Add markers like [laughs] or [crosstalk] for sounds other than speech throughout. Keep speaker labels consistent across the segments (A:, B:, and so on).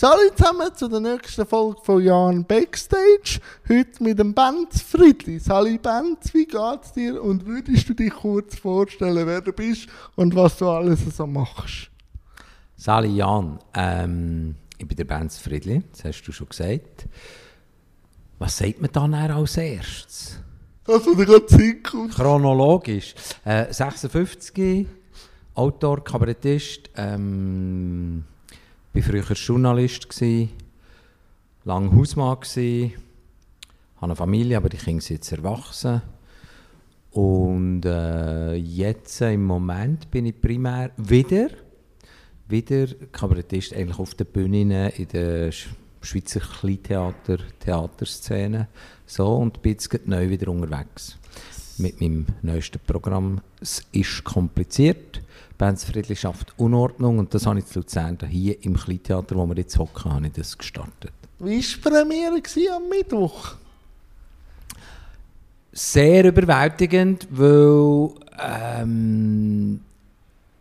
A: Hallo zusammen zu der nächsten Folge von Jan Backstage. Heute mit dem Benz Friedli. Hallo Benz, wie geht's dir? Und würdest du dich kurz vorstellen, wer du bist und was du alles so machst?
B: Sali Jan, ähm, ich bin der Benz Friedli, das hast du schon gesagt. Was sagt man dann als erstes?
A: Das, was dir gerade Sinn
B: Chronologisch. Äh, 56, Autor, Kabarettist, ähm, war früher Journalist, lange Hausmann, gewesen, habe eine Familie, aber die Kinder sind jetzt erwachsen. Und äh, jetzt im Moment bin ich primär wieder, wieder Kabarettist eigentlich auf der Bühne in der Schweizer Kleintheater, Theaterszene. So, und bin jetzt neu wieder unterwegs mit meinem neuesten Programm. Es ist kompliziert. Benz Friedli schafft Unordnung und das habe ich zu Luzern hier im Kleintheater, wo wir jetzt hocken, habe ich das gestartet.
A: Wie war die Premiere am Mittwoch?
B: Sehr überwältigend, weil ähm,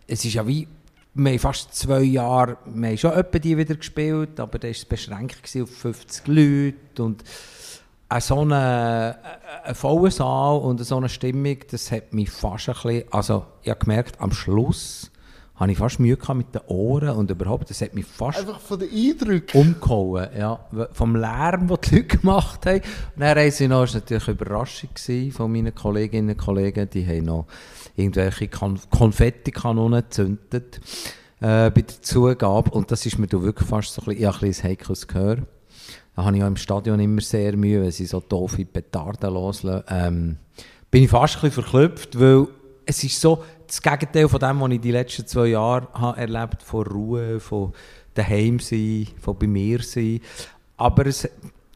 B: es ist ja wie, wir haben fast zwei Jahre, wir haben schon etwa die wieder gespielt, aber da war es beschränkt auf 50 Leute und eine so eine, ein voller Saal und so eine Stimmung, das hat mich fast ein bisschen, also ich habe gemerkt, am Schluss habe ich fast Mühe mit den Ohren und überhaupt, das hat mich fast
A: Einfach von den Eindrücken?
B: umgehauen, ja, vom Lärm, den die Leute gemacht haben. Und dann haben sie noch, das war natürlich eine Überraschung von meinen Kolleginnen und Kollegen, die haben noch irgendwelche Konfettikanonen gezündet äh, bei der Zugabe und das ist mir wirklich fast so ein bisschen, ich ein bisschen heikles Gehör. Da habe ich auch im Stadion immer sehr Mühe, wenn sie so doofe Petarden loslassen. Ähm, bin ich fast ein verklüpft, weil es ist so das Gegenteil von dem, was ich die letzten zwei Jahre habe erlebt von Ruhe, von daheim sein, von bei mir sein. Aber es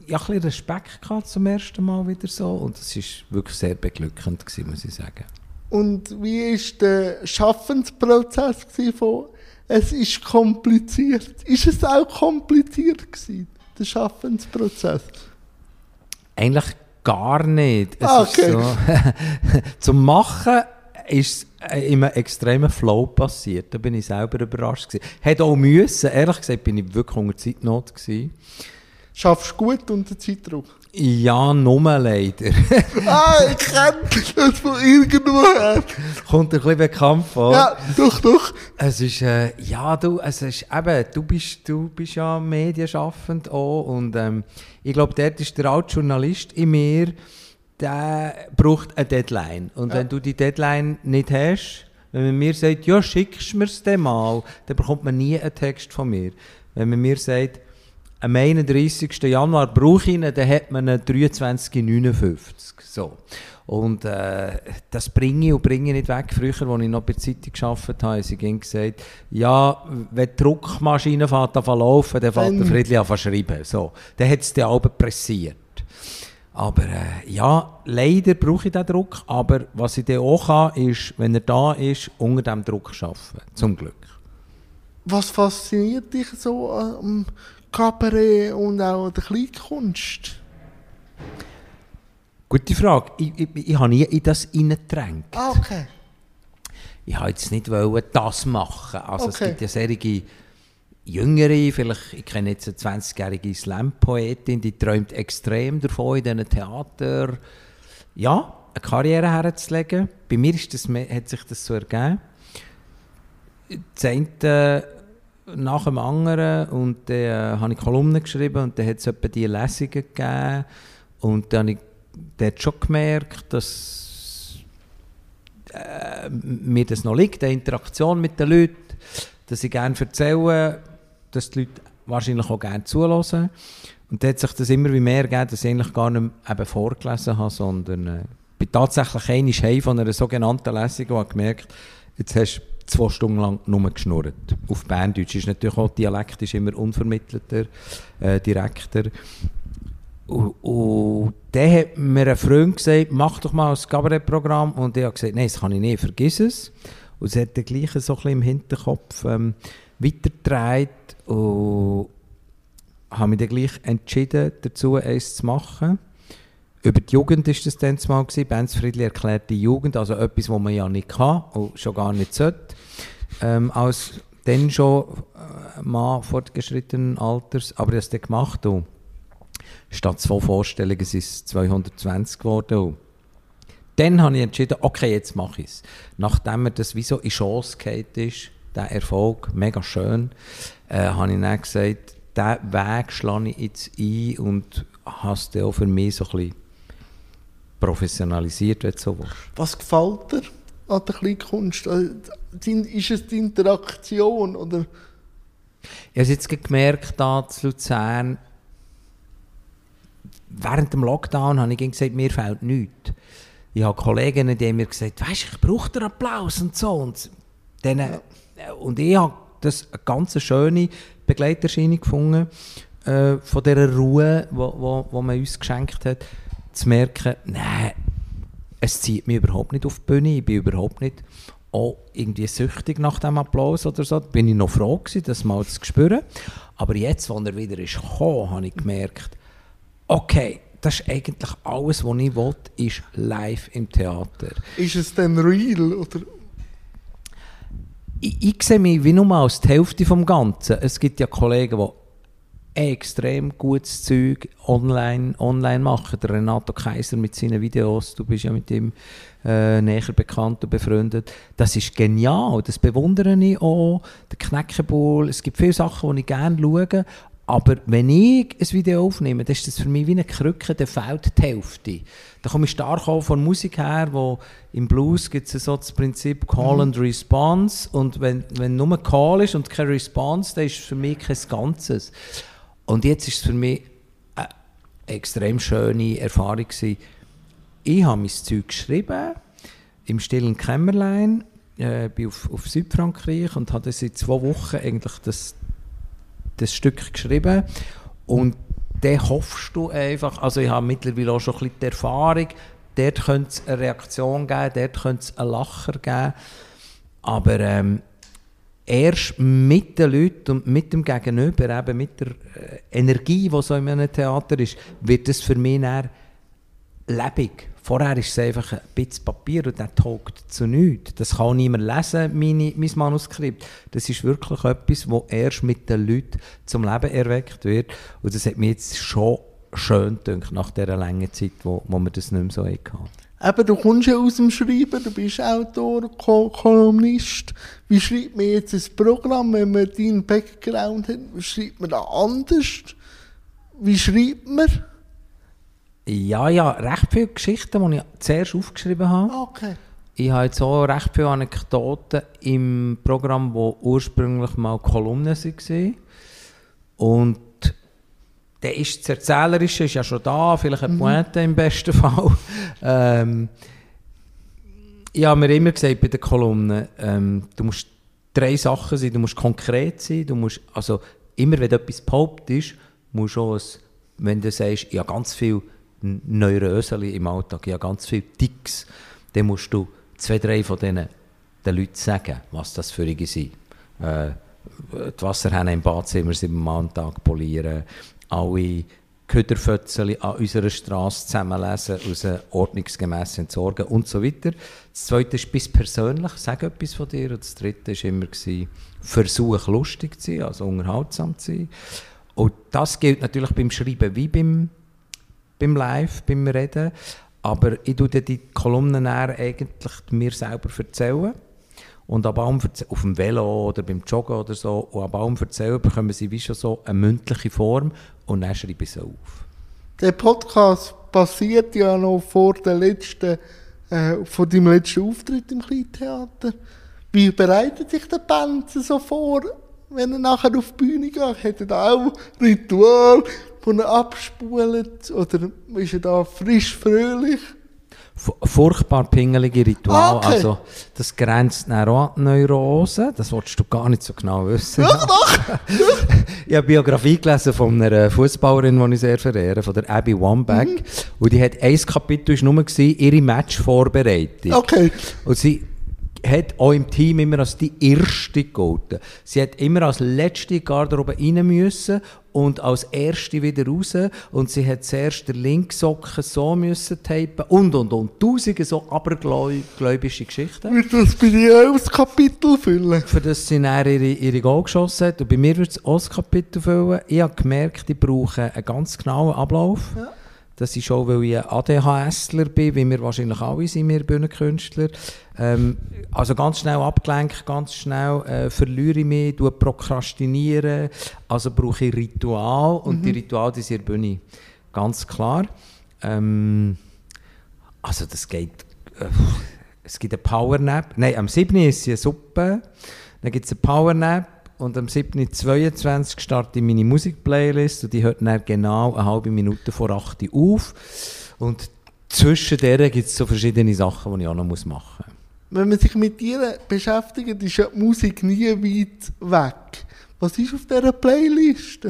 B: ja, ein bisschen Respekt gehabt zum ersten Mal wieder so und es war wirklich sehr beglückend gewesen, muss ich sagen.
A: Und wie war der Schaffensprozess von «Es ist kompliziert»? Ist es auch kompliziert gewesen? Der Schaffensprozess?
B: Eigentlich gar nicht. Es
A: ah, okay.
B: so, [laughs] zum Machen ist in einem extremen Flow passiert. Da bin ich selber überrascht. Gewesen. Hätte auch müssen. Ehrlich gesagt bin ich wirklich unter Zeitnot. Gewesen.
A: Schaffst du gut unter Zeitdruck?
B: Ja, nur leider. [laughs]
A: ah, ich kenne das von irgendwoher.
B: Kommt ein bisschen bekannt vor.
A: Ja, doch, doch.
B: Es ist, äh, ja, du, es ist eben, du bist, du bist ja medienschaffend auch und ähm, ich glaube, dort ist der alte Journalist in mir, der braucht eine Deadline. Und ja. wenn du die Deadline nicht hast, wenn man mir sagt, ja, schickst du mir es dann mal, dann bekommt man nie einen Text von mir. Wenn man mir sagt, am 31. Januar brauche ich ihn, dann hat man einen 23,59. So. Und äh, das bringe ich und bringe ich nicht weg. Früher, als ich noch bei der Zeitung gearbeitet habe, haben sie gesagt, ja, wenn die Druckmaschine fährt an laufen, dann fährt der Friedli an schreiben. So. Dann hat es die Alben pressiert. Aber äh, ja, leider brauche ich diesen Druck. Aber was ich dann auch kann, ist, wenn er da ist, unter diesem Druck arbeiten. Zum Glück.
A: Was fasziniert dich so am Kabarett und auch der Kleinkunst?
B: Gute Frage. Ich, ich, ich habe nie in das hineingedrängt.
A: Ah, okay.
B: Ich wollte jetzt nicht wollen, das machen. Also okay. es gibt ja sehr Jüngere, vielleicht, ich kenne jetzt eine 20-jährige Slam-Poetin, die träumt extrem davon, in diesen Theater ja, eine Karriere herzulegen. Bei mir ist das, hat sich das so ergeben. Das eine nach dem anderen und dann äh, habe ich Kolumnen geschrieben und dann hat es etwa diese Lesungen gegeben und dann habe ich dort schon gemerkt, dass äh, mir das noch liegt, die Interaktion mit den Leuten, dass ich gerne erzähle, dass die Leute wahrscheinlich auch gerne zulassen. Und dann hat sich das immer wie mehr gegeben, dass ich eigentlich gar nicht eben vorgelesen habe, sondern äh, bin tatsächlich einmal von einer sogenannten Lesung und habe gemerkt, jetzt hast du zwei Stunden lang nur geschnurrt. Auf Berndeutsch ist natürlich auch Dialekt ist immer unvermittelter, äh, direkter. Und, und dann hat mir ein Freund gesagt, mach doch mal ein Kabarettprogramm. Und ich habe gesagt, nein, das kann ich nicht, vergiss es. Und es hat dann gleich so ein bisschen im Hinterkopf ähm, weitergetragen und habe mich dann gleich entschieden, dazu eins zu machen. Über die Jugend war das dann mal gewesen. Benz Friedli erklärt die Jugend, also etwas, was man ja nicht kann und schon gar nicht sollte, ähm, als dann schon äh, Mann fortgeschrittenen Alters, aber es dann gemacht. Und statt zwei Vorstellungen sind es 220 geworden. Und dann habe ich entschieden, okay, jetzt mache ich es. Nachdem mir das wie so in Chance ist, der Erfolg, mega schön, äh, habe ich dann gesagt, diesen Weg schlage ich jetzt ein und habe es dann auch für mich so ein bisschen professionalisiert, wenn so willst.
A: Was gefällt dir an der Kleinkunst? Also, ist es die Interaktion oder...
B: Ich habe jetzt gemerkt, da zu Luzern, während dem Lockdown habe ich gesagt, mir fehlt nichts. Ich habe Kolleginnen, die mir gesagt weißt ich brauche den Applaus und so. Und, dann, ja. und ich habe das eine ganz schöne Begleiterscheinung gefunden, äh, von dieser Ruhe, die man uns geschenkt hat, zu merken, nein, es zieht mich überhaupt nicht auf die Bühne, ich bin überhaupt nicht auch irgendwie süchtig nach dem Applaus oder so. Da bin ich noch froh gewesen, das mal zu spüren. Aber jetzt, als er wieder ist gekommen, habe ich gemerkt, okay, das ist eigentlich alles, was ich will, ist live im Theater.
A: Ist es denn real? Oder?
B: Ich, ich sehe mich wie nur als die Hälfte vom Ganzen. Es gibt ja Kollegen, die extrem gutes Zeug online, online machen. Der Renato Kaiser mit seinen Videos, du bist ja mit ihm äh, näher bekannt und befreundet. Das ist genial, das bewundere ich auch. Der Knäckebull, es gibt viele Sachen, die ich gerne schaue, aber wenn ich ein Video aufnehme, dann ist das für mich wie eine Krücke, der fehlt die Hälfte. Da komme ich stark auch von Musik her, wo im Blues gibt es so das Prinzip Call mhm. and Response und wenn, wenn nur Call ist und keine Response, dann ist es für mich kein Ganzes. Und jetzt ist es für mich eine extrem schöne Erfahrung gewesen. Ich habe mein Zeug geschrieben, im stillen Kämmerlein, äh, bin auf, auf Südfrankreich und habe seit zwei Wochen eigentlich das, das Stück geschrieben. Und dann hoffst du einfach, also ich habe mittlerweile auch schon ein bisschen die Erfahrung, dort könnte es eine Reaktion geben, dort könnte es einen Lacher geben. Aber ähm, erst mit den Leuten und mit dem Gegenüber, eben mit der äh, Energie, die so in einem Theater ist, wird es für mich dann lebendig. Vorher ist es einfach ein bisschen Papier und der taugt zu nichts. Das kann niemand lesen, meine, mein Manuskript. Das ist wirklich etwas, das erst mit den Leuten zum Leben erweckt wird. Und das hat mir jetzt schon schön gedacht, nach dieser langen Zeit, wo, wo man das nicht mehr so hatte.
A: Eben, du kommst ja aus dem Schreiben, du bist Autor, Kolumnist. Wie schreibt man jetzt ein Programm, wenn man deinen Background hat? Schreibt man da anders? Wie schreibt man?
B: Ja, ja, recht viele Geschichten, die ich zuerst aufgeschrieben habe.
A: Okay.
B: Ich habe jetzt auch recht viele Anekdoten im Programm, wo ursprünglich mal Kolumnen waren. Und dann ist das Erzählerische ist ja schon da, vielleicht eine mhm. Pointe im besten [laughs] Fall. ähm, ich habe mir immer gesagt bei den Kolumnen, ähm, du musst drei Sachen sein, du musst konkret sein, du musst, also immer wenn etwas behauptest, musst du auch, ein, wenn du sagst, ich habe ganz viel Neuröseli im Alltag, ich habe ganz viele Ticks, dann musst du zwei, drei von denen den Leuten sagen, was das für sie sind. Äh, die Wasserhähne im Badzimmer siebenmal am Tag polieren, alle Köderfötzeli an unserer Straße zusammenlesen, aus ordnungsgemäß entsorgen und so weiter. Das zweite ist bis persönlich, sag etwas von dir. Und das dritte war immer, gewesen, versuch lustig zu sein, also unterhaltsam zu sein. Und das gilt natürlich beim Schreiben wie beim, beim Live, beim Reden. Aber ich tue die Kolumnen eigentlich mir selber erzählen und ab allem auf dem Velo oder beim Joggen oder so, und ab allem erzählen, bekommen sie wie schon so eine mündliche Form und dann schreibe ich sie auf.
A: Der Podcast passiert ja noch vor der letzten, äh, vor deinem letzten Auftritt im Kleintheater. Wie bereitet sich der Band so vor, wenn er nachher auf die Bühne geht? Hat er da auch Ritual, wo er abspult? Oder ist er da frisch, fröhlich?
B: Furchtbar pingelige Ritual. Okay. Also, das grenzt nach an Neurose. Das wolltest du gar nicht so genau wissen.
A: Ja, doch. [laughs]
B: ich habe Biografie gelesen von einer Fußballerin, die ich sehr verehre, von der Abby Wambach. Mhm. Und die hat ein Kapitel war nur gewesen, ihre Matchvorbereitung.
A: Okay.
B: Und sie hat auch im Team immer als die erste gegolten. Sie hat immer als letzte Garderobe rein müssen und als erste wieder raus und sie hat zuerst den Linksocken so müssen tapen und und und tausende so abergläubische Geschichten.
A: Wird das bei dir auch das Kapitel füllen?
B: Für das sie dann ihre, ihre Goal geschossen hat und bei mir wird es auch das Kapitel füllen. Ich habe gemerkt, ich brauche einen ganz genauen Ablauf. Ja. Das ist auch, weil ich ein ADHSler bin, wie wir wahrscheinlich alle sind, wir Bühnenkünstler. Ähm, also ganz schnell abgelenkt, ganz schnell äh, verliere ich mich, prokrastiniere. Also brauche ich Ritual und mhm. die Rituale die sind Bühne. Ganz klar. Ähm, also das geht... Äh, es gibt eine Powernap. Nein, am 7. ist eine Suppe. Dann gibt es eine Powernap und am 7.22 starte ich meine Musikplaylist und die hört dann genau eine halbe Minute vor 8 Uhr auf. Und zwischen denen gibt es so verschiedene Sachen, die ich auch noch machen muss.
A: Wenn man sich mit dir beschäftigt, ist ja die Musik nie weit weg. Was ist auf dieser Playlist?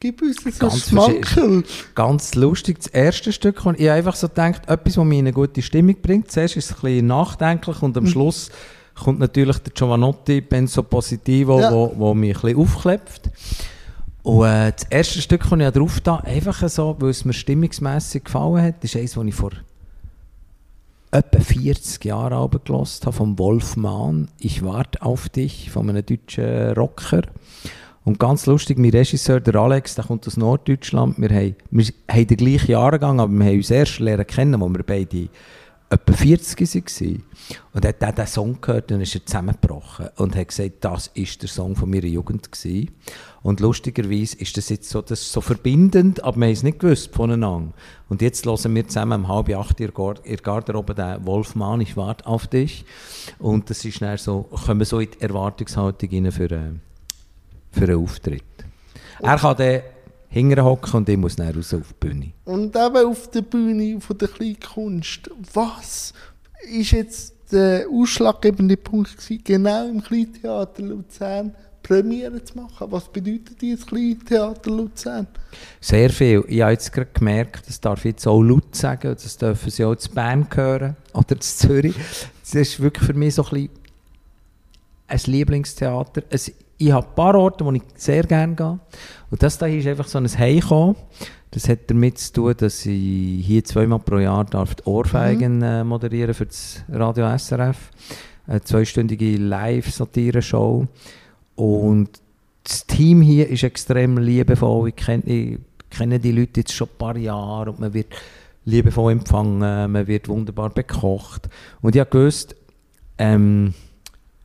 A: Gib uns ein ganz Schmankerl.
B: Ganz lustig. Das erste Stück, ich einfach so gedacht, etwas, das mich in eine gute Stimmung bringt. Zuerst ist es ein bisschen nachdenklich und am mhm. Schluss kommt natürlich der Giovanotti Benzo Positivo, ja. wo, wo mich ein bisschen aufklebt. Und äh, das erste Stück, das ich drauf da, einfach so, weil es mir stimmungsmässig gefallen hat, ist eines, das ich vor etwa 40 Jahren abgelassen habe, vom Wolf Mann. Ich warte auf dich, von einem deutschen Rocker. Und ganz lustig, mein Regisseur, der Alex, der kommt aus Norddeutschland. Wir haben, wir haben den gleichen Jahrgang, aber wir haben uns erst lernen kennen, wo wir beide etwa 40 waren. Und er hat diesen Song gehört und ist er zusammengebrochen und hat gesagt, das ist der Song von meiner Jugend gewesen. Und lustigerweise ist das jetzt so, das so verbindend, aber wir haben es nicht gewusst voneinander. Und jetzt hören wir zusammen um halb acht in der Garderobe den Wolfmann, ich warte auf dich. Und das ist dann so, kommen wir so in die Erwartungshaltung rein für, einen, äh, für einen Auftritt. Er kann dann hinterher hocken und ich muss dann raus auf die Bühne.
A: Und eben auf der Bühne von der Kleinkunst, was ist jetzt der ausschlaggebende Punkt gewesen, genau im Kleintheater Luzern Premiere zu machen? Was bedeutet dieses Kleintheater Luzern?
B: Sehr viel. Ich habe jetzt gerade gemerkt, das darf ich jetzt auch laut sagen, das dürfen Sie auch zu Bern hören oder zu Zürich. Das ist wirklich für mich so ein bisschen ein Lieblingstheater. Ich habe ein paar Orte, wo ich sehr gerne gehe. Und das hier ist einfach so ein Heimkommen. Das hat damit zu tun, dass ich hier zweimal pro Jahr darf die Ohrfeigen mhm. äh, moderieren für das Radio SRF. Eine zweistündige Live-Satire-Show. Und das Team hier ist extrem liebevoll. Ich kenne, ich kenne die Leute jetzt schon ein paar Jahre und man wird liebevoll empfangen, man wird wunderbar bekocht. Und ich habe gewusst, ähm,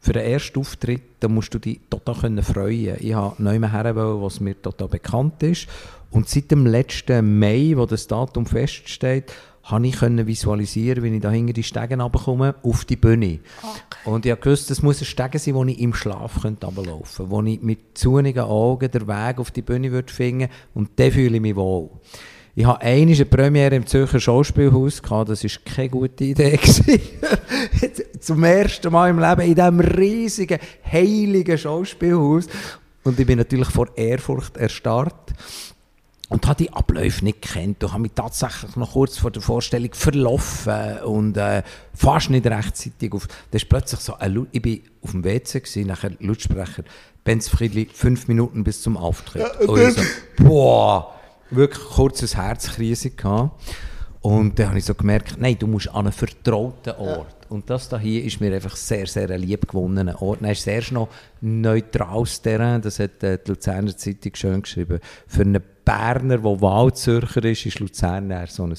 B: für den ersten Auftritt da musst du dich total können freuen Ich habe neu her, was mir total bekannt ist. Und seit dem letzten Mai, wo das Datum feststeht, habe ich können visualisieren, wie ich da hinter die Stegen runterkomme, auf die Bühne. Okay. Und ich gewusst, das muss ein Stegen sein, wo ich im Schlaf runterlaufen könnte, wo ich mit zunigen Augen den Weg auf die Bühne würde finden und dann fühle ich mich wohl. Ich hatte einmal eine Premiere im Zürcher Schauspielhaus, gehabt, das war keine gute Idee. [laughs] Zum ersten Mal im Leben in diesem riesigen, heiligen Schauspielhaus. Und ich bin natürlich vor Ehrfurcht erstarrt und habe die Abläufe nicht gekannt und habe mich tatsächlich noch kurz vor der Vorstellung verlaufen und äh, fast nicht rechtzeitig auf. Da ist plötzlich so ein, ich bin auf dem WC gewesen, nachher Lautsprecher, Benz Friedli, fünf Minuten bis zum Auftritt. Ja, und ich so, boah, wirklich kurzes Herzkrise gehabt. Und dann habe ich so gemerkt, nein, du musst an einen vertrauten Ort. Ja. Und das hier ist mir einfach sehr, sehr ein lieb gewonnener Ort. Dann ist erst noch neutrales Terrain, das hat die Luzerner Zeitung schön geschrieben. Für einen Berner, der Wahlzürcher ist, ist Luzern eher so ein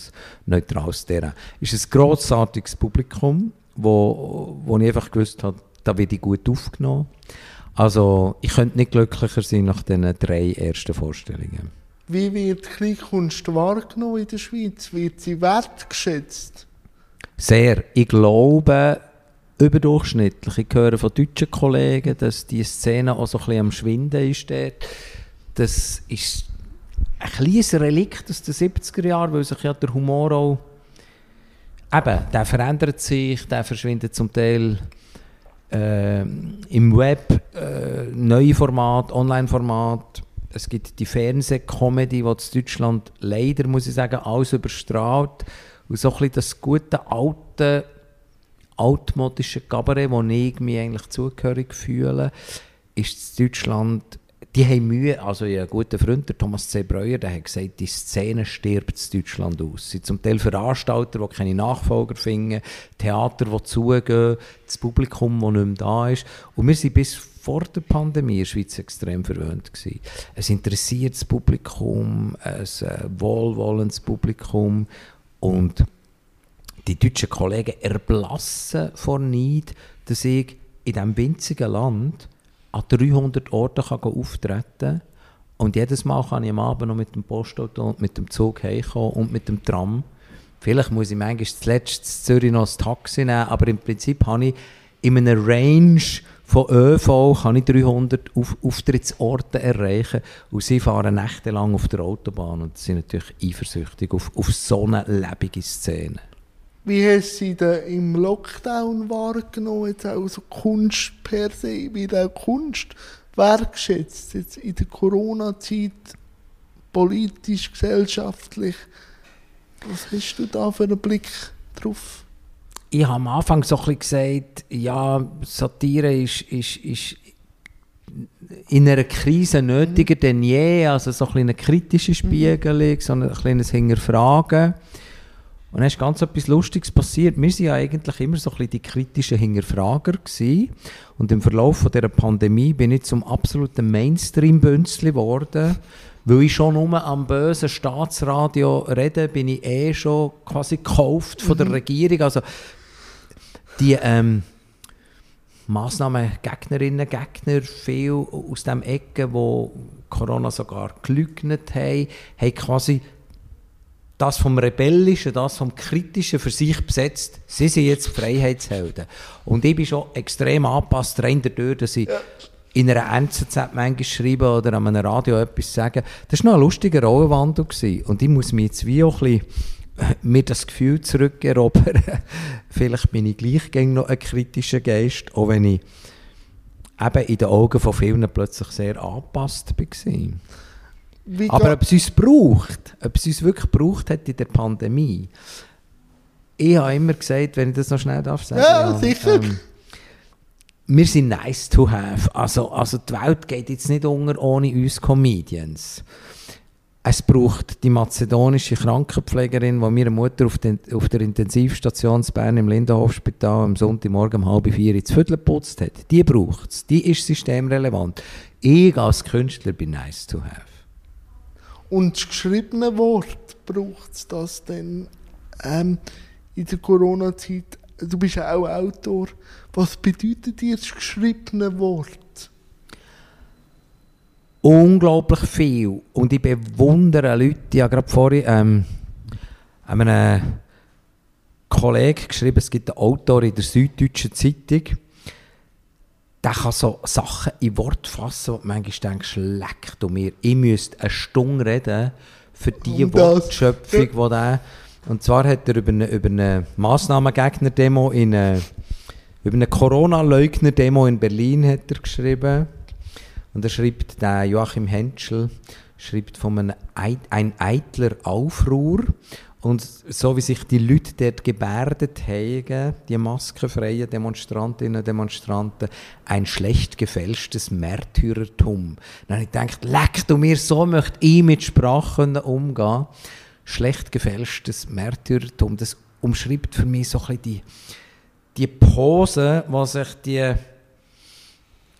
B: neutrales Terrain. Es ist ein grossartiges Publikum, wo, wo ich einfach gewusst habe, da werde ich gut aufgenommen. Also ich könnte nicht glücklicher sein nach diesen drei ersten Vorstellungen.
A: Wie wird Kleinkunst wahrgenommen in der Schweiz? Wird sie wertgeschätzt?
B: Sehr. Ich glaube, überdurchschnittlich. Ich höre von deutschen Kollegen, dass die Szene auch so ein bisschen am Schwinden ist dort. Das ist ein kleines Relikt aus den 70er Jahren, weil sich ja der Humor auch eben, der verändert sich, der verschwindet zum Teil äh, im Web, äh, neue Format, Online-Format es gibt die Fernsehcomedy, die in Deutschland leider, muss ich sagen, alles überstrahlt. Und so ein bisschen das gute alte altmodischen Kabarett, wo ich mich eigentlich zugehörig fühle, ist in Deutschland die haben Mühe, also ein guter Freund, der Thomas C. Breuer, der hat gesagt, die Szene stirbt in Deutschland aus. Es sind zum Teil Veranstalter, die keine Nachfolger finden, Theater, die zugehen, das Publikum, das nicht mehr da ist. Und wir sind bis vor der Pandemie in der Schweiz extrem verwöhnt gewesen. Ein interessiertes Publikum, ein äh, wohlwollendes Publikum und die deutschen Kollegen erblassen vor Neid, dass ich in diesem winzigen Land an 300 Orten kann auftreten kann. Und jedes Mal kann ich am Abend noch mit dem Postauto und mit dem Zug heimkommen und mit dem Tram. Vielleicht muss ich manchmal zuletzt in Zürich noch ein Taxi nehmen, aber im Prinzip habe ich in einem Range von ÖV kann ich 300 Auf Auftrittsorte erreichen und sie fahren nächtelang auf der Autobahn und sind natürlich eifersüchtig auf, auf so eine lebende Szene.
A: Wie hast du denn im Lockdown wahrgenommen, jetzt auch so Kunst per se, wie auch Kunst wertschätzt, jetzt in der Corona-Zeit, politisch, gesellschaftlich? Was hast du da für einen Blick drauf?
B: Ich habe am Anfang so ein bisschen gesagt, ja, Satire ist, ist, ist in einer Krise nötiger mhm. denn je, also so ein eine kritische mhm. Spiegelung, so ein kleines Hinterfragen. Und dann ist ganz etwas Lustiges passiert. Wir waren ja eigentlich immer so ein bisschen die kritischen Hinterfrager gewesen. Und im Verlauf von dieser Pandemie bin ich zum absoluten Mainstream-Bünzli geworden. Weil ich schon nur am bösen Staatsradio rede, bin ich eh schon quasi gekauft von der mhm. Regierung. Also die ähm, Massnahmengegnerinnen, Gegner, viel aus dem Ecken, wo Corona sogar gelügnet haben, haben quasi das vom Rebellischen, das vom Kritischen für sich besetzt. Sie sind jetzt Freiheitshelden. Und ich bin schon extrem angepasst, rein dadurch, dass ich ja. in einer NZZ manchmal schreibe oder an einem Radio etwas sagen. Das war noch ein lustiger Rollenwandel. Gewesen. Und ich muss mich jetzt wie auch ein bisschen [laughs] mir das Gefühl zurückerobern, [laughs] vielleicht bin ich gleich noch ein kritischer Geist, auch wenn ich eben in den Augen von vielen plötzlich sehr angepasst war. Wie Aber ob es uns braucht, ob es uns wirklich braucht hat in der Pandemie, ich habe immer gesagt, wenn ich das noch schnell darf sagen.
A: Ja, ja sicher. Ähm,
B: wir sind nice to have. Also, also die Welt geht jetzt nicht unter ohne uns Comedians. Es braucht die mazedonische Krankenpflegerin, die meine Mutter auf, den, auf der Intensivstation in Bern im Lindenhofspital am Sonntagmorgen um halb vier ins Viertel geputzt hat. Die braucht es. Die ist systemrelevant. Ich als Künstler bin nice to have.
A: Und das geschriebene Wort braucht es das denn ähm, in der Corona-Zeit? Du bist auch Autor. Was bedeutet dir das geschriebene Wort?
B: Unglaublich viel. Und ich bewundere Leute, die ja gerade vorhin ähm, einem Kollegen geschrieben, es gibt einen Autor in der Süddeutschen Zeitung, der kann so Sachen in Wort fassen, wo du manchmal denkst, leck du mir, ich müsste eine Stunde reden für die um Wortschöpfung, die der... Und zwar hat er über eine, über eine Massnahmengegner-Demo in eine, über eine Corona-Leugner-Demo in Berlin hat er geschrieben. Und er schreibt, der Joachim Henschel schreibt von einem ein eitler Aufruhr. Und so wie sich die Leute dort gebärdet haben, die maskenfreien Demonstrantinnen und Demonstranten, ein schlecht gefälschtes Märtyrertum. Dann ich gedacht, leck du mir, so möchte ich mit Sprache umgehen. Schlecht gefälschtes Märtyrertum, das umschreibt für mich so ein bisschen die, die Pose, was sich die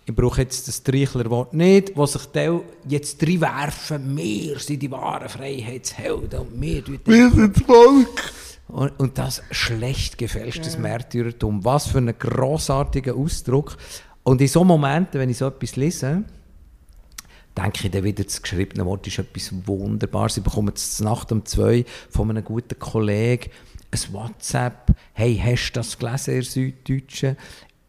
B: ich brauche jetzt das Treichler-Wort nicht, wo sich die jetzt reinwerfen, wir sind die wahren Freiheitshelden und wir
A: Wir sind das Volk.
B: Und, und das schlecht gefälschtes ja. Märtyrertum, was für ein grossartiger Ausdruck. Und in so Momenten, wenn ich so etwas lese, denke ich dann wieder, das geschriebene Wort ist etwas Wunderbares. Ich bekomme jetzt Nacht um zwei von einem guten Kollegen ein WhatsApp, hey, hast du das gelesen, ihr Süddeutschen?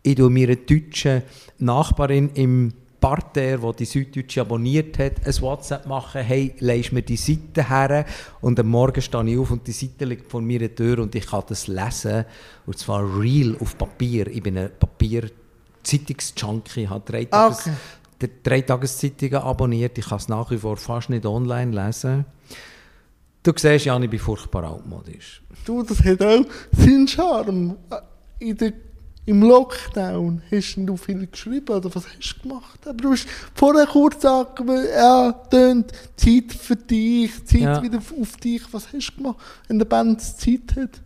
B: Ich tue mir eine deutsche Nachbarin im Parterre, die die Süddeutsche abonniert hat, ein WhatsApp machen, hey, leist mir die Seite her und am Morgen stehe ich auf und die Seite liegt vor mir Tür und ich kann das lesen und zwar real auf Papier. Ich bin ein Papier-Zeitungsjunkie, ich habe drei, ah, Tages okay. drei Tageszeitungen abonniert, ich kann es nach wie vor fast nicht online lesen. Du siehst, Jan, ich bin furchtbar altmodisch.
A: Du, das hat auch seinen Charme in der, im Lockdown hast du viel geschrieben oder was hast du gemacht? Aber du hast vorher kurz gesagt, ja, tönt Zeit für dich, Zeit ja. wieder auf dich. Was hast du gemacht, wenn der Band Zeit hat?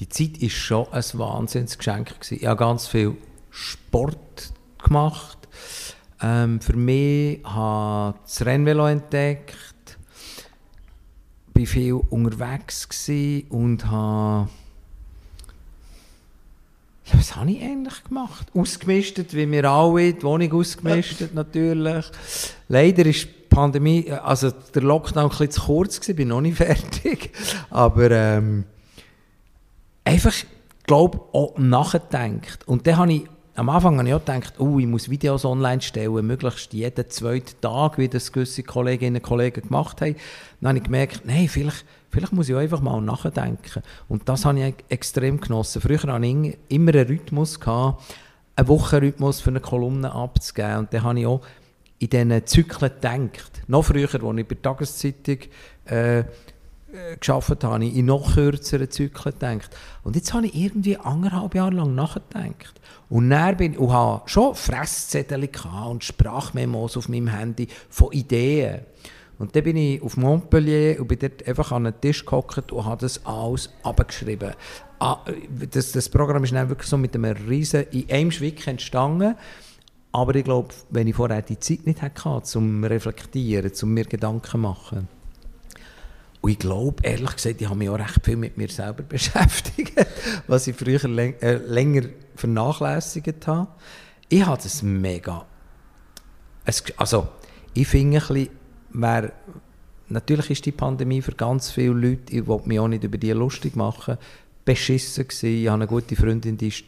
B: Die Zeit war schon ein Wahnsinnsgeschenk. Ich habe ganz viel Sport gemacht. Ähm, für mich habe ich das Rennvelo entdeckt. War viel unterwegs und habe ja, was habe ich eigentlich gemacht? Ausgemistet, wie wir alle, die Wohnung ausgemistet natürlich. Leider ist die Pandemie, also der Lockdown ein bisschen zu kurz gewesen, bin noch nicht [laughs] fertig. Aber ähm, einfach, glaube auch nachgedacht. Und dann habe ich am Anfang habe ich auch gedacht, oh, ich muss Videos online stellen, möglichst jeden zweiten Tag, wie das gewisse Kolleginnen und Kollegen gemacht haben. Dann habe ich gemerkt, nein, vielleicht, vielleicht muss ich auch einfach mal nachdenken. Und das habe ich extrem genossen. Früher hatte ich immer einen Rhythmus, gehabt, einen Wochenrhythmus für eine Kolumne abzugeben. Und dann habe ich auch in diesen Zyklen gedacht. Noch früher, als ich bei der Tageszeitung äh, äh, geschafft habe, ich in noch kürzeren Zyklen gedacht. Und jetzt habe ich irgendwie anderthalb Jahre lang nachgedacht. Und dann bin und habe schon Fresszettel und Sprachmemos auf meinem Handy von Ideen. Und dann bin ich auf Montpellier und bin dort einfach an den Tisch gehockt und habe das alles abgeschrieben. Ah, das, das Programm ist dann wirklich so mit einem riesen, in einem Schwick entstanden. Aber ich glaube, wenn ich vorher die Zeit nicht hatte, zum Reflektieren, zum mir Gedanken zu machen, und ich glaube, ehrlich gesagt, ich habe mich auch recht viel mit mir selber [laughs] beschäftigt, was ich früher äh, länger vernachlässigt habe. Ich habe das mega. Es, also, ich finde ein bisschen, wer, natürlich ist die Pandemie für ganz viele Leute, ich will mich auch nicht über die lustig machen, beschissen gewesen. Ich habe eine gute Freundin, die ist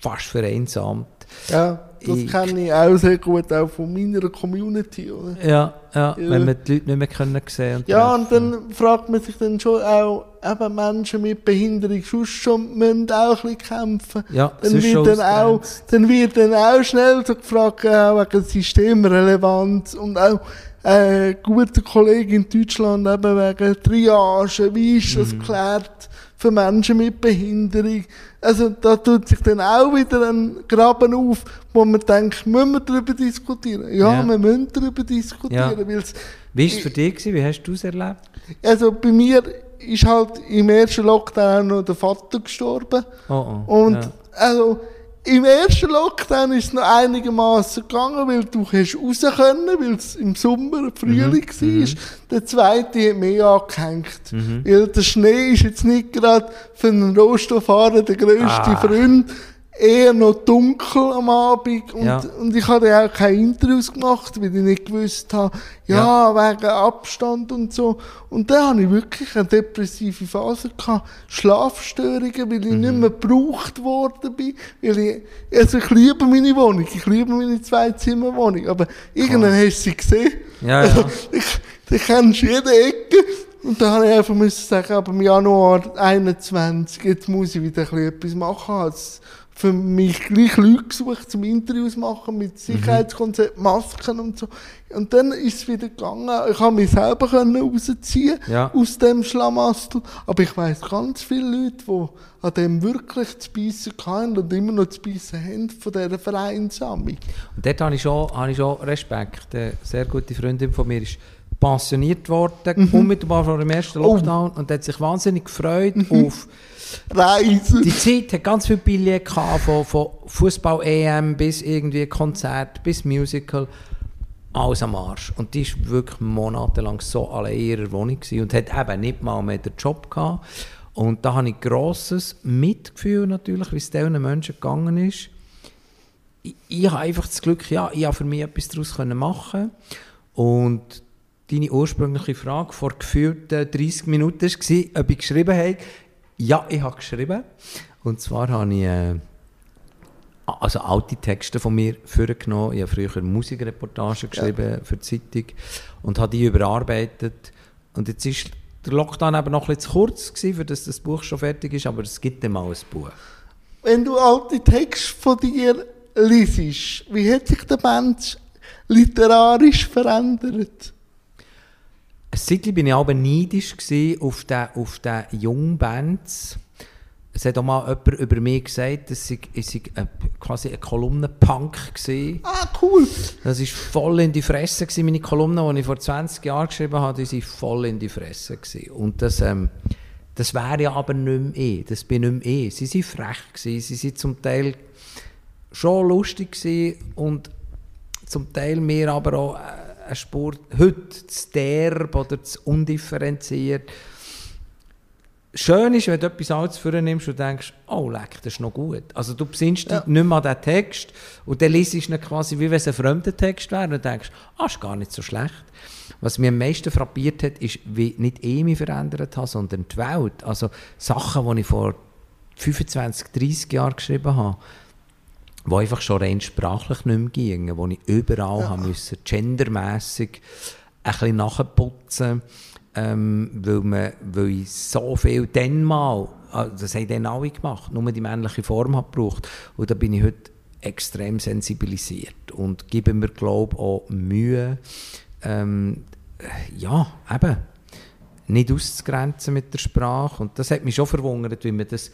B: fast vereinsamt.
A: Ja, das kenne ich auch sehr gut, auch von meiner Community. Oder?
B: Ja, ja, ja, wenn wir die Leute nicht mehr können sehen
A: und Ja, und dann fragt man sich dann schon auch, eben Menschen mit Behinderung sonst schon müssen auch ein bisschen kämpfen.
B: Ja,
A: dann wird dann auch, dann wird dann auch schnell so gefragt, auch wegen Systemrelevanz und auch äh, guter Kollege in Deutschland eben wegen Triage, wie ist das mhm. geklärt? Für Menschen mit Behinderung. Also da tut sich dann auch wieder ein Graben auf, wo man denkt, müssen wir darüber diskutieren? Ja, ja. wir müssen darüber diskutieren. Ja.
B: Wie war es für dich? Wie hast du es erlebt?
A: Also bei mir ist halt im ersten Lockdown noch der Vater gestorben.
B: Oh,
A: oh. Und ja. also im ersten Lockdown ist es noch einigermaßen gegangen, weil du hast raus können, weil es im Sommer, Frühling mhm. war. Mhm. Der zweite hat mehr angehängt. Mhm. Weil der Schnee ist jetzt nicht gerade für einen Rohstofffahrer der grösste ah. Freund eher noch dunkel am Abend und, ja. und ich habe auch keine Interviews gemacht, weil ich nicht gewusst habe, ja, ja, wegen Abstand und so. Und dann hatte ich wirklich eine depressive Phase gehabt, Schlafstörungen, weil ich mhm. nicht mehr gebraucht worden bin, weil ich, also ich liebe meine Wohnung, ich liebe meine Zwei-Zimmer-Wohnung, aber irgendwann hast du sie gesehen.
B: Ja, also, ja. [laughs]
A: ich, du kennst jede Ecke. Und dann habe ich einfach müssen sagen, aber im Januar 21, jetzt muss ich wieder etwas machen. Also, für mich gleich Leute gesucht, zum Interviews machen mit Sicherheitskonzept, Masken und so. Und dann ist es wieder gegangen. Ich habe mich selber rausziehen
B: ja.
A: aus dem Schlamassel. Aber ich weiß ganz viele Leute, die an dem wirklich zu beißen haben und immer noch zu beißen haben von dieser Vereinsamung.
B: Und dort habe ich schon, habe ich schon Respekt. Eine sehr gute Freundin von mir ist pensioniert worden, mhm. unmittelbar vor dem ersten oh. Lockdown oh. und hat sich wahnsinnig gefreut mhm. auf
A: Reisen.
B: Die Zeit hat ganz viele Billette von, von Fußball-EM bis irgendwie Konzert, bis Musical. Alles am Arsch. Und die war wirklich monatelang so allein in ihrer Wohnung und hat eben nicht mal mehr den Job gehabt. Und da habe ich grosses Mitgefühl natürlich, wie es diesen Menschen gegangen ist. Ich, ich habe einfach das Glück, ja, ich habe für mich etwas daraus machen Und deine ursprüngliche Frage vor gefühlten 30 Minuten war, ob ich geschrieben habe. Ja, ich habe geschrieben. Und zwar habe ich äh, also alte Texte von mir vorgenommen. Ich habe früher Musikreportagen geschrieben ja. für die Zeitung und habe die überarbeitet. Und jetzt ist der Lockdown eben noch ein bisschen zu kurz gewesen, für dass das Buch schon fertig ist, aber es gibt dann mal ein Buch.
A: Wenn du alte Texte von dir liest, wie hat sich der Band literarisch verändert?
B: Ein Zeitchen war ich aber neidisch auf den, auf den Jungbands. es hat auch mal jemand über mich gesagt, dass ich, ich äh, quasi ein Kolumnenpunk war.
A: Ah, cool.
B: Das war voll in die Fresse. Gewesen. Meine Kolumnen, die ich vor 20 Jahren geschrieben habe, die waren voll in die Fresse. Gewesen. Und das, ähm, das wäre ja aber nicht mehr ich. Das bin nicht mehr ich. Sie waren frech. Gewesen. Sie waren zum Teil schon lustig gewesen und zum Teil mir aber auch äh, ein Sport heute zu derb oder zu undifferenziert schön ist, wenn du etwas Altes vornimmst und denkst, oh leck, das ist noch gut. Also du besinnst ja. dich nicht mehr an den Text und dann liest ihn quasi, wie wenn es ein fremder Text wäre und denkst, ah, ist gar nicht so schlecht. Was mich am meisten frappiert hat, ist, wie nicht ich mich verändert habe, sondern die Welt. Also Sachen, die ich vor 25, 30 Jahren geschrieben habe, die einfach schon rein sprachlich nicht mehr gingen, wo ich überall ja. haben müssen, gendermässig ein bisschen nachputzen ähm, weil, man, weil ich so viel dann mal, also das haben dann alle gemacht, nur die männliche Form hat gebraucht. Und da bin ich heute extrem sensibilisiert und gebe mir, glaube ich, auch Mühe, ähm, ja, eben, nicht auszugrenzen mit der Sprache. Und das hat mich schon verwundert, wie man das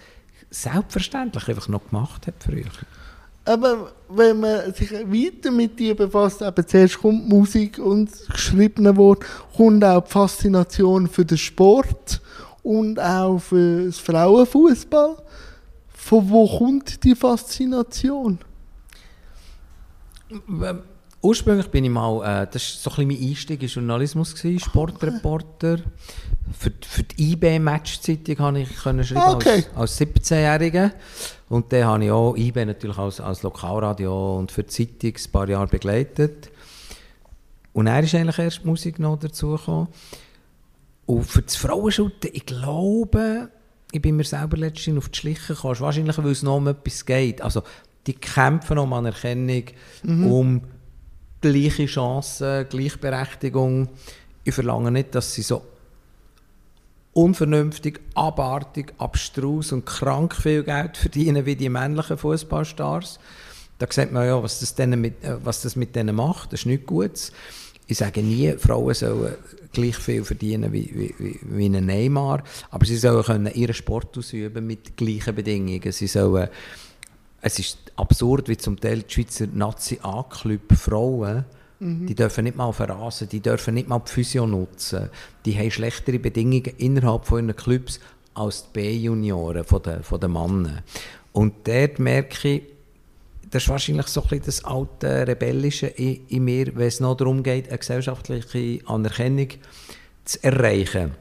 B: selbstverständlich einfach noch gemacht hat früher.
A: Aber wenn man sich weiter mit dir befasst, eben zuerst kommt Musik und geschriebene Wort, kommt auch die Faszination für den Sport und auch für das Frauenfußball. Von wo kommt die Faszination?
B: Ursprünglich bin ich mal, äh, das war so ein bisschen mein Einstieg in Journalismus, gewesen, Sportreporter. Für, für die IB-Match-Zeitung konnte ich schreiben okay. als, als 17-Jähriger. Und dann habe ich auch IB natürlich als, als Lokalradio und für die Zeitung ein paar Jahre begleitet. Und er ist eigentlich erst die Musik noch dazugekommen. Und für das Frauenschuten, ich glaube, ich bin mir selber letztens auf die Schliche gekommen. Wahrscheinlich, weil es noch um etwas geht. Also, die kämpfen um Anerkennung, mhm. um gleiche Chancen, Gleichberechtigung. Ich verlange nicht, dass sie so unvernünftig, abartig, abstrus und krank viel Geld verdienen wie die männlichen Fußballstars. Da sieht man ja, was das, mit, äh, was das mit denen macht. Das ist nicht gut. Ich sage nie, Frauen sollen gleich viel verdienen wie, wie, wie ein Neymar, aber sie sollen ihren Sport ausüben mit gleichen Bedingungen. Sie sollen, es ist absurd, wie zum Teil die Schweizer Nazi-A-Club Frauen Mhm. Die dürfen nicht mal verrasen, die dürfen nicht mal die Physio nutzen. Die haben schlechtere Bedingungen innerhalb von ihren Clubs als die B-Junioren von den, von den Männern. Und dort merke ich, das ist wahrscheinlich so ein bisschen das alte Rebellische in, in mir, wenn es noch darum geht, eine gesellschaftliche Anerkennung zu erreichen.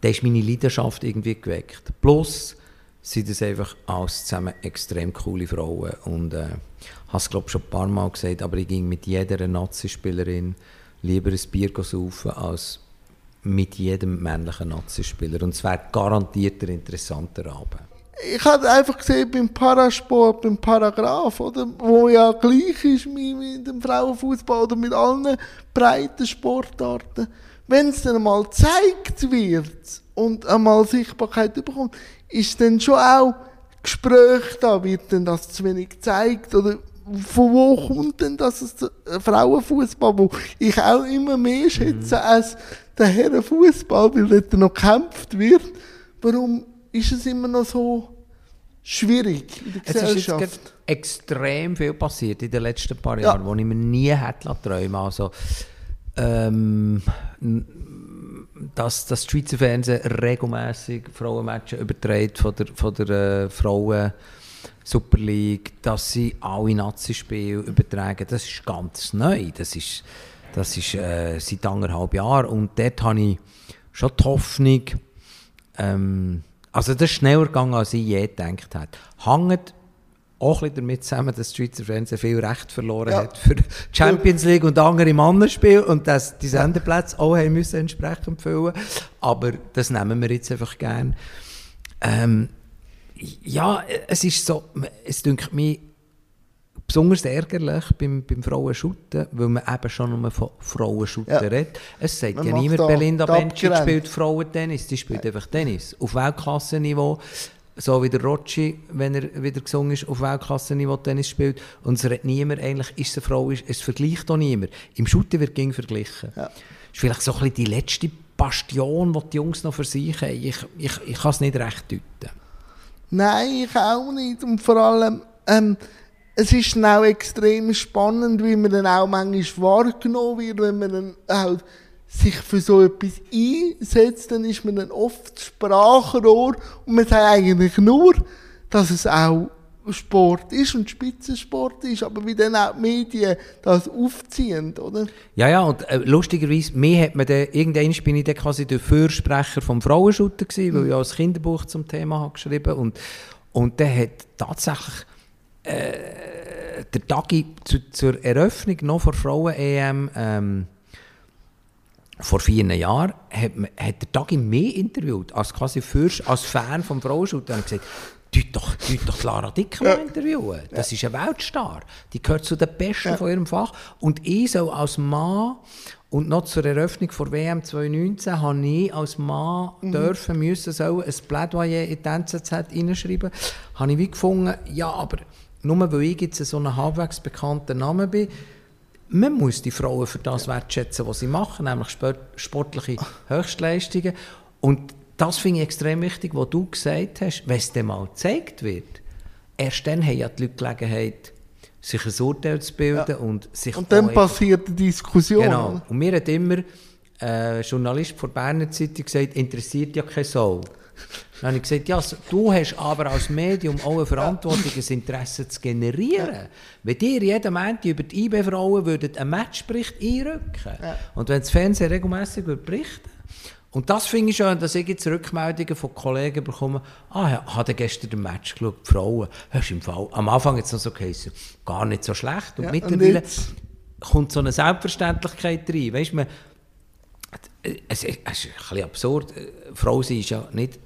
B: Da ist meine Leidenschaft irgendwie geweckt. Plus sind das einfach alles zusammen extrem coole Frauen und äh, habe es glaube schon ein paar Mal gesagt, aber ich ging mit jeder Nazi-Spielerin lieber ein Bier saufen als mit jedem männlichen Nazi-Spieler. Und es wäre garantiert ein interessanter Abend.
A: Ich habe einfach gesehen beim Parasport, beim Paragraph, oder, wo ja gleich ist mit, mit dem Frauenfußball oder mit allen breiten Sportarten. Wenn es dann mal gezeigt wird und einmal Sichtbarkeit bekommt, ist dann schon auch Gespräch da, wird denn das zu wenig gezeigt oder von wo kommt denn das äh, Frauenfußball, wo ich auch immer mehr schätze mhm. als der Herrenfußball, weil dort noch gekämpft wird. Warum ist es immer noch so schwierig in der Gesellschaft? Es ist jetzt
B: extrem viel passiert in den letzten paar Jahren, ja. wo ich mir nie hätte träumen Also, ähm, dass das Schweizer Fernsehen regelmäßig Frauenmatches überträgt von der, von der äh, Frauen Super League, dass sie alle Nazi-Spiele übertragen, das ist ganz neu. Das ist, das ist äh, seit anderthalb Jahren. Und dort habe ich schon die Hoffnung, ähm, also das ist schneller gegangen, als ich je gedacht habe. Hängt auch ein damit zusammen, dass die Schweizer Fernsehen viel Recht verloren ja. hat für die Champions League und andere Mannenspiele und dass die Sendeplätze auch haben müssen entsprechend füllen. Aber das nehmen wir jetzt einfach gerne. Ähm, ja, es ist so, es dünkt mir besonders ärgerlich beim, beim Frauenschutten, weil man eben schon nur von Frauenschutten ja. redet. Es sagt man ja niemand, Belinda Bencic spielt Frauentennis, die spielt ja. einfach Tennis. Auf Weltklasseniveau, so wie der Rocci, wenn er wieder gesungen ist, auf Weltklasseniveau Tennis spielt. Und es redet niemand, eigentlich ist es eine Frau, es vergleicht auch niemand. Im Schutten wird ging verglichen. Ja. Das ist vielleicht so ein bisschen die letzte Bastion, die die Jungs noch für sich haben. Ich, ich, ich kann es nicht recht deuten.
A: Nein, ich auch nicht. Und vor allem, ähm, es ist auch extrem spannend, wie man dann auch manchmal wahrgenommen wird, wenn man dann auch sich für so etwas einsetzt, dann ist man dann oft Sprachrohr und man sagt eigentlich nur, dass es auch Sport ist und Spitzensport ist, aber wie dann auch die Medien das aufziehen, oder?
B: Ja, ja, und äh, lustigerweise, mir hat man dann, irgendwann bin ich dann quasi der Fürsprecher vom Frauenschooter gewesen, weil ich auch ein Kinderbuch zum Thema habe geschrieben und und der hat tatsächlich äh, der Tagi zu, zur Eröffnung noch vor Frauen-EM ähm, vor vier Jahren hat, hat der Tagi mehr interviewt als quasi Fürst, als Fan vom Frauenschutz. Und gesagt, Tut doch, doch Clara Dicker ja. interviewen. Das ist ein Weltstar. Die gehört zu den Besten ja. von ihrem Fach. Und ich so als Mann und noch zur Eröffnung der WM 2019 habe ich als Mann mhm. dürfen, müssen so ein Plädoyer in die NZZ reinschreiben. Habe ich wie gefunden, ja, aber nur weil ich jetzt so ein halbwegs bekannter Name bin, man muss die Frauen für das wertschätzen, was sie machen, nämlich sportliche Höchstleistungen. Und das finde ich extrem wichtig, was du gesagt hast, wenn es dann mal gezeigt wird. Erst dann haben ja die Leute Gelegenheit, sich ein Urteil zu bilden ja. und sich
A: Und dann passiert die Diskussion.
B: Genau. Und mir hat immer ein äh, Journalist von Berner Zeitung gesagt, interessiert ja keine Sau. Dann habe ich gesagt, ja, du hast aber als Medium auch ein Interesse zu generieren. Ja. Wenn ihr jeden Moment über die IB-Frauen einen Matchbericht einrücken ja. und wenn das Fernsehen regelmässig berichten und das finde ich schön, dass ich jetzt Rückmeldungen von Kollegen bekomme, ah ja, hat er gestern den Match geschaut, die Frauen, hast im Fall, am Anfang jetzt noch so geheißen, gar nicht so schlecht. Und ja, mittlerweile und kommt so eine Selbstverständlichkeit rein. Weißt du, es, ist ein bisschen absurd, Frau sein ist ja nicht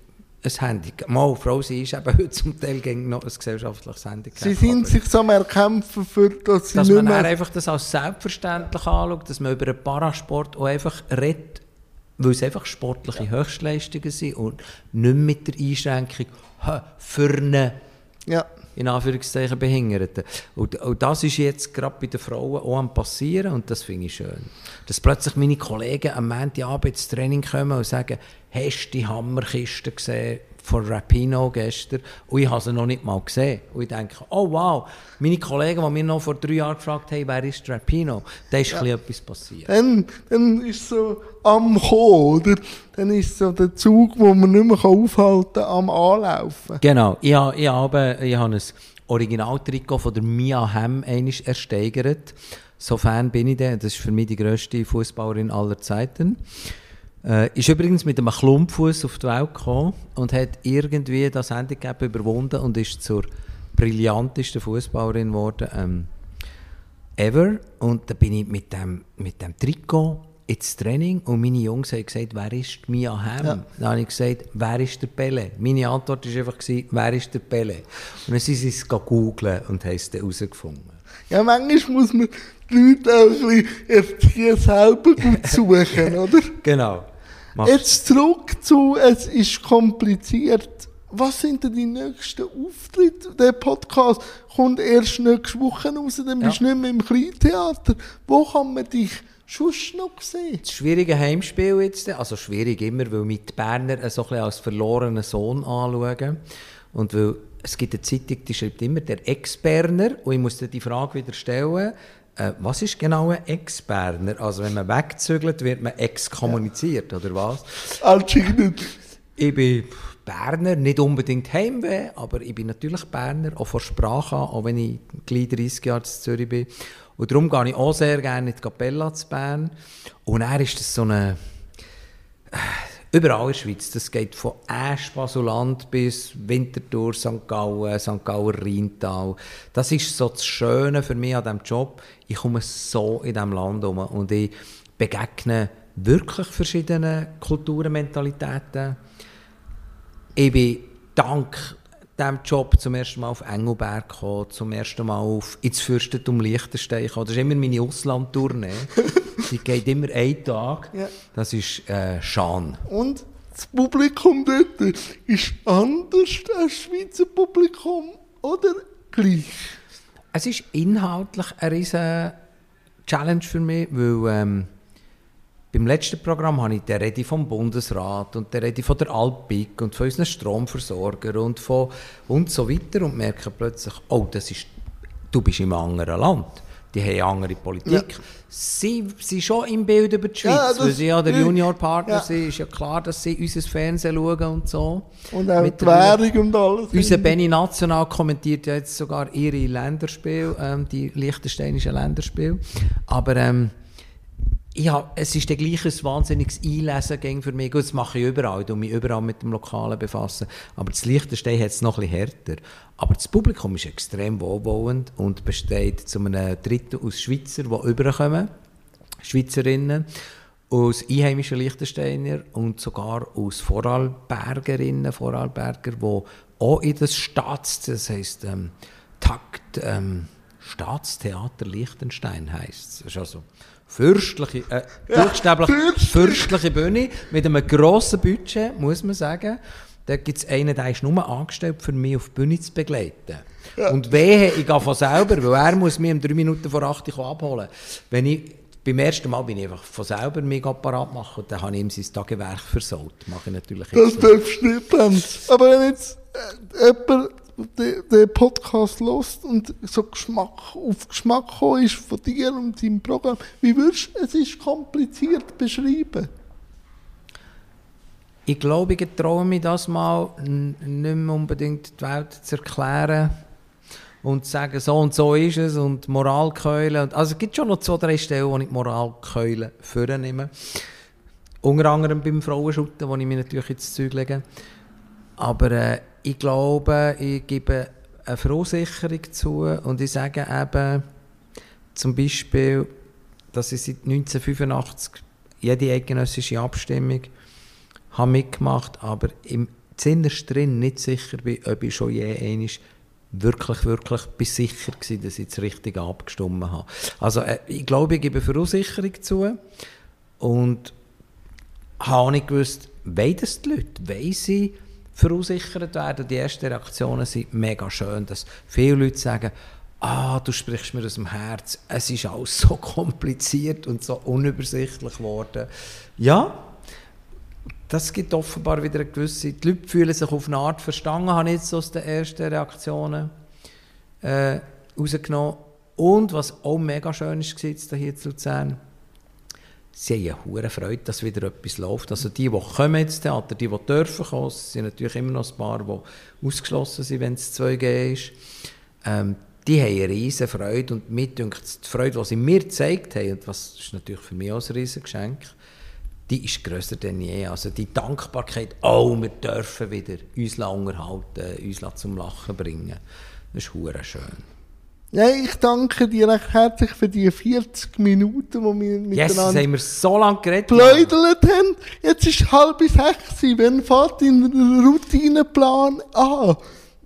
B: ein Handicap. Mal, Frau sein ist eben heute zum Teil noch ein gesellschaftliches Handicap.
A: Sie sind sich so am Erkämpfen, für, dass sie
B: Dass man einfach das als selbstverständlich anschaut, dass man über einen Parasport auch einfach redet, weil es einfach sportliche ja. Höchstleistungen sind und nicht mit der Einschränkung für eine ja. in Anführungszeichen Behinderten. Und, und das ist jetzt gerade bei den Frauen auch am passieren und das finde ich schön. Dass plötzlich meine Kollegen am Montagabend ins Training kommen und sagen, hast du die Hammerkiste gesehen? von Rapino gestern und ich habe sie noch nicht mal gesehen. Und ich denke, oh wow, meine Kollegen, die mich noch vor drei Jahren gefragt haben, wer ist Rapino, da ist ja. etwas passiert.
A: Dann, dann ist so am Kommen, oder? Dann ist so der Zug, wo man nicht mehr aufhalten kann, am Anlaufen.
B: Genau, ich, habe, ich habe, ich habe ein Originaltrikot von der Mia Hamm ersteigert. So Fan bin ich denn. Das ist für mich die grösste Fußballerin aller Zeiten. Äh, ist übrigens mit einem Klumpfuß auf die Welt gekommen und hat irgendwie das Handicap überwunden und ist zur brillantesten Fußballerin geworden ähm, ever. Und da bin ich mit dem, mit dem Trikot ins Training und meine Jungs haben gesagt, wer ist Mia Hamm? Ja. Dann habe ich gesagt, wer ist der Pelle? Meine Antwort war einfach, wer ist der Pelle? Und dann sind sie es googeln und haben es herausgefunden.
A: Ja, manchmal muss man die Leute auch ein bisschen erziehen, selber gut [laughs] suchen, oder?
B: Genau.
A: Mach's. Jetzt zurück zu, es ist kompliziert. Was sind denn die nächsten Auftritte? Der Podcast kommt erst nächste Woche raus, dann bist du nicht mehr im Kleintheater. Wo kann man dich sonst noch sehen?
B: Das schwierige Heimspiel jetzt, also schwierig immer, weil mit Berner so ein als verlorenen Sohn anschauen. Und weil es gibt eine Zeitung, die schreibt immer der Ex-Berner und ich muss dir die Frage wieder stellen, äh, was ist genau ein Ex-Berner? Also wenn man wegzügelt, wird man exkommuniziert, ja. oder was?
A: Anscheinend.
B: Ich bin Berner, nicht unbedingt Heimweh, aber ich bin natürlich Berner, auch von Sprache an, auch wenn ich gleich 30 Jahre in Zürich bin. Und darum gehe ich auch sehr gerne in die Kapelle zu Bern. Und er ist das so eine Überall in der Schweiz. Das geht von Asch, Basuland bis Winterthur, St. Gallen, St. Gallen, Rheintal. Das ist so das Schöne für mich an diesem Job. Ich komme so in diesem Land um und ich begegne wirklich verschiedene Kulturen, Mentalitäten. Ich bin dank diesem Job zum ersten Mal auf Engelberg gekommen, zum ersten Mal auf ins Fürstentum Liechtenstein gekommen. Das ist immer meine Auslandtournee. [laughs] Die geht immer einen Tag. Ja. Das ist äh, Schan.
A: Und das Publikum dort ist anders als das Schweizer Publikum oder gleich?
B: Es ist inhaltlich eine riesige Challenge für mich, weil ähm, beim letzten Programm habe ich die Rede vom Bundesrat und die Rede von der Alpik und von unseren Stromversorgern und, von und so weiter und merke plötzlich, oh, das ist, du bist im anderen Land. Die haben eine andere Politik. Ja. Sie sind schon im Bild über die Schweiz, ja, das, weil sie ja der Juniorpartner ja. sind. Ist ja klar, dass sie unser Fernsehen schauen und so.
A: Und auch Mit die Währung und alles.
B: Unser Benny National kommentiert ja jetzt sogar ihre Länderspiele, ähm, die liechtensteinischen Länderspiele. Aber ähm, ja, es ist ein wahnsinniges Einlesen für mich. Gut, das mache ich überall, ich mich überall mit dem Lokalen befassen. Aber das Liechtenstein hat es noch ein härter. Aber das Publikum ist extrem wohlwollend und besteht zu einem Drittel aus Schweizer, die überkommen, Schweizerinnen, aus einheimischen Liechtensteiner und sogar aus Vorarlbergerinnen, Vorarlberger, die auch in das Staats, das heisst ähm, Takt, ähm, Staatstheater Liechtenstein heisst es. also fürstliche, äh, buchstäblich fürstliche Bühne mit einem grossen Budget, muss man sagen. Da gibt es einen, der ist nur angestellt, für mich auf die Bühne zu begleiten. Ja. Und wehe, ich gehe von selber, weil er muss mich um drei Minuten vor acht abholen. Wenn ich, beim ersten Mal bin ich einfach von selber mich parat machen und dann habe ich ihm sein Tagewerk versaut. Mache ich natürlich
A: Das darfst du nicht, Aber wenn jetzt äh, jemand den, Podcast lost und so Geschmack, auf Geschmack ist von dir und deinem Programm, wie würdest du es ist kompliziert beschreiben?
B: Ich glaube, ich traue mich das mal nicht mehr unbedingt die Welt zu erklären und zu sagen, so und so ist es und Moralkeulen. Also es gibt schon noch zwei, drei Stellen, wo ich Moralkeulen vornehme. Unter anderem beim Frauenschutten, wo ich mir natürlich ins Zeug lege. Aber äh, ich glaube, ich gebe eine Verunsicherung zu und ich sage eben zum Beispiel, dass ich seit 1985 jede eidgenössische Abstimmung habe mitgemacht, aber im Zinnerst drin nicht sicher bin, ob ich schon je einmal wirklich, wirklich bin sicher war, dass ich das Richtige abgestimmt habe. Also äh, ich glaube, ich gebe Verunsicherung zu und habe nicht gewusst, wollen das die Leute? Wollen sie verunsichert werden. Die ersten Reaktionen sind mega schön, dass viele Leute sagen, ah, du sprichst mir aus dem Herz, es ist alles so kompliziert und so unübersichtlich geworden. Ja, das gibt offenbar wieder eine gewisse, die Leute fühlen sich auf eine Art verstanden, habe ich jetzt aus den ersten Reaktionen äh, rausgenommen. Und was auch mega schön ist, hier zu Luzern, sie haben eine Freude, dass wieder etwas läuft. Also die, die kommen ins Theater, die, die dürfen kommen, sind natürlich immer noch ein paar, die ausgeschlossen sind, wenn es 2G ist. Ähm, die haben eine riesige Freude und mir denkt, die Freude, die sie mir gezeigt haben, und was ist natürlich für mich auch ein riesiges Geschenk, die ist grösser denn je. Also die Dankbarkeit, oh, wir dürfen wieder uns unterhalten, uns zum Lachen bringen. Das ist schön.
A: Ja, ich danke dir recht herzlich für die 40 Minuten, die wir miteinander
B: yes, haben wir so lange geredet.
A: Pläudert haben. Jetzt ist halb sechs. Wann fährt dein Routineplan an?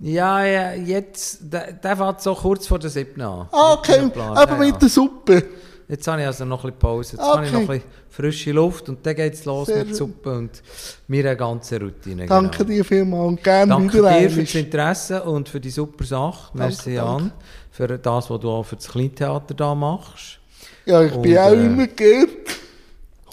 B: Ja, ja, jetzt, der, der fährt so kurz vor der 7 an.
A: Ah, okay, aber mit ja. der Suppe.
B: Jetzt habe ich also noch ein bisschen Pause. Jetzt okay. habe ich noch ein bisschen frische Luft und dann geht es los Sehr mit der Suppe und meine ganze Routine.
A: Danke genau. dir vielmals und gerne
B: Danke wieder dir für das Interesse und für die super Sache. Merci, Jan für das, was du auch für das Kleintheater da machst.
A: Ja, ich und, bin auch äh, immer geehrt.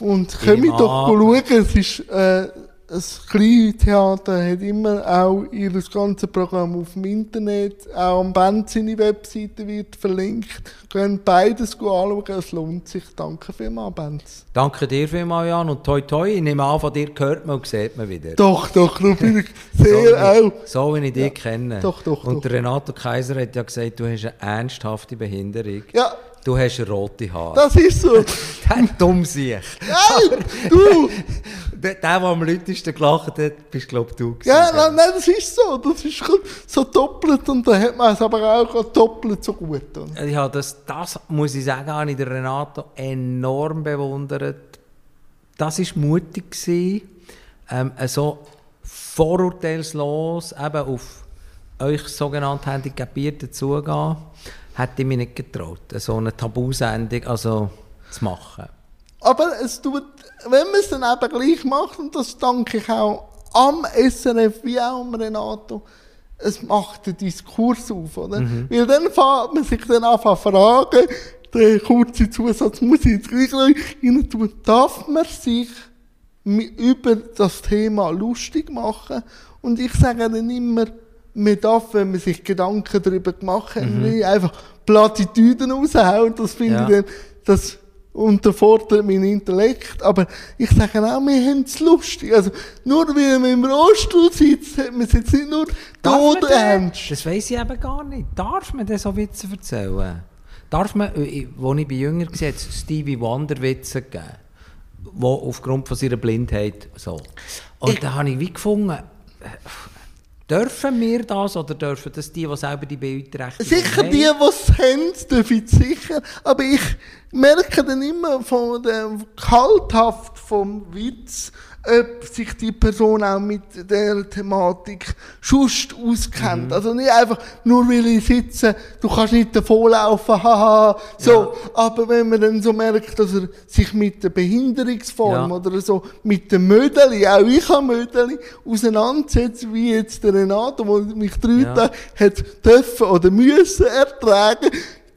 A: Und komm ich doch schauen, es ist äh, das Kleintheater hat immer auch ihr ganzes Programm auf dem Internet, auch am Band seine Webseite wird verlinkt. Können beides anschauen, es lohnt sich. Danke vielmals, Benz.
B: Danke dir vielmals, Jan, und toi toi, ich nehme an, von dir hört man und sieht man wieder.
A: Doch, doch, du bin ich [laughs] sehr
B: so,
A: auch.
B: So wie ich dich ja. kenne.
A: Doch, doch,
B: Und
A: doch.
B: Renato Kaiser hat ja gesagt, du hast eine ernsthafte Behinderung.
A: Ja.
B: Du hast rote Haare.
A: Das ist so. [laughs]
B: der dumm sich.
A: Nein, du!
B: der, der, der am lautesten gelacht hat, bist glaube du
A: gewesen. Ja, nein, nein, das ist so. Das ist so doppelt und dann hat man es aber auch doppelt so gut.
B: Ja, das, das muss ich sagen, habe ich den Renato enorm bewundert. Das war mutig. Gewesen, ähm, so vorurteilslos eben auf euch sogenannte Handicapierten zugehen hätte ich mich nicht getraut, so eine Tabusendung also, zu machen.
A: Aber es tut, wenn man es dann eben gleich macht, und das danke ich auch am SRF wie auch am Renato, es macht den Diskurs auf, oder? Mhm. Weil dann fängt man sich dann an fragen, der kurze Zusatz muss ich jetzt gleich rein tun. Darf man sich über das Thema lustig machen? Und ich sage dann immer, man darf, wenn man sich Gedanken darüber gemacht hat, mhm. nicht einfach Plattitüden raushauen. Das finde ja. ich dann, das unterfordert meinen Intellekt. Aber ich sage auch, wir haben es lustig. Also, nur weil man im Rollstuhl sitzt, hat man es jetzt nicht nur tot ernst.
B: Das weiss ich eben gar nicht. Darf man das so Witze erzählen? Darf man, als ich bei Jünger war, Stevie Wonder Witze geben? Die aufgrund von seiner Blindheit so. Und da habe ich wie gefunden, Dürfen wir das oder dürfen das die, die selber die Beeinträchtigung
A: Sicher die, die es haben, dürfen sicher. Aber ich merke dann immer von der Kalthaft vom Witz, ob sich die Person auch mit der Thematik schust auskennt. Mhm. Also nicht einfach nur weil ich sitze, du kannst nicht davonlaufen, haha, so. Ja. Aber wenn man dann so merkt, dass er sich mit der Behinderungsform ja. oder so, mit dem Mödeli, auch ich habe Mödeli, auseinandersetzt, wie jetzt der Renato, der mich drei ja. Tage hat dürfen oder müssen ertragen,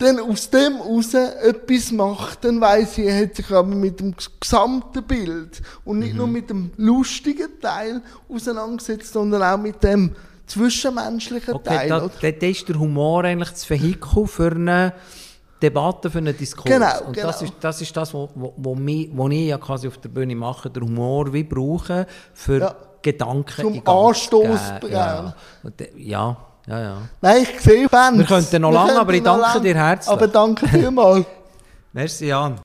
A: dann aus dem raus etwas macht, dann weiss ich, er hat sich aber mit dem gesamten Bild und nicht mhm. nur mit dem lustigen Teil auseinandergesetzt, sondern auch mit dem zwischenmenschlichen okay, Teil.
B: Da, da, da ist der Humor eigentlich das Vehikel für eine Debatte, für einen Diskurs.
A: Genau,
B: und
A: genau.
B: Das, ist, das ist das, was wo, wo, wo ich ja quasi auf der Bühne mache, der Humor wie brauchen für ja. Gedanken.
A: Zum Anstoß. Ja.
B: ja. Ja, ja.
A: Nein, ich sehe Fans.
B: Wir könnten noch lange, aber ich danke lang, dir herzlich.
A: Aber danke vielmals. [laughs]
B: Merci, Jan.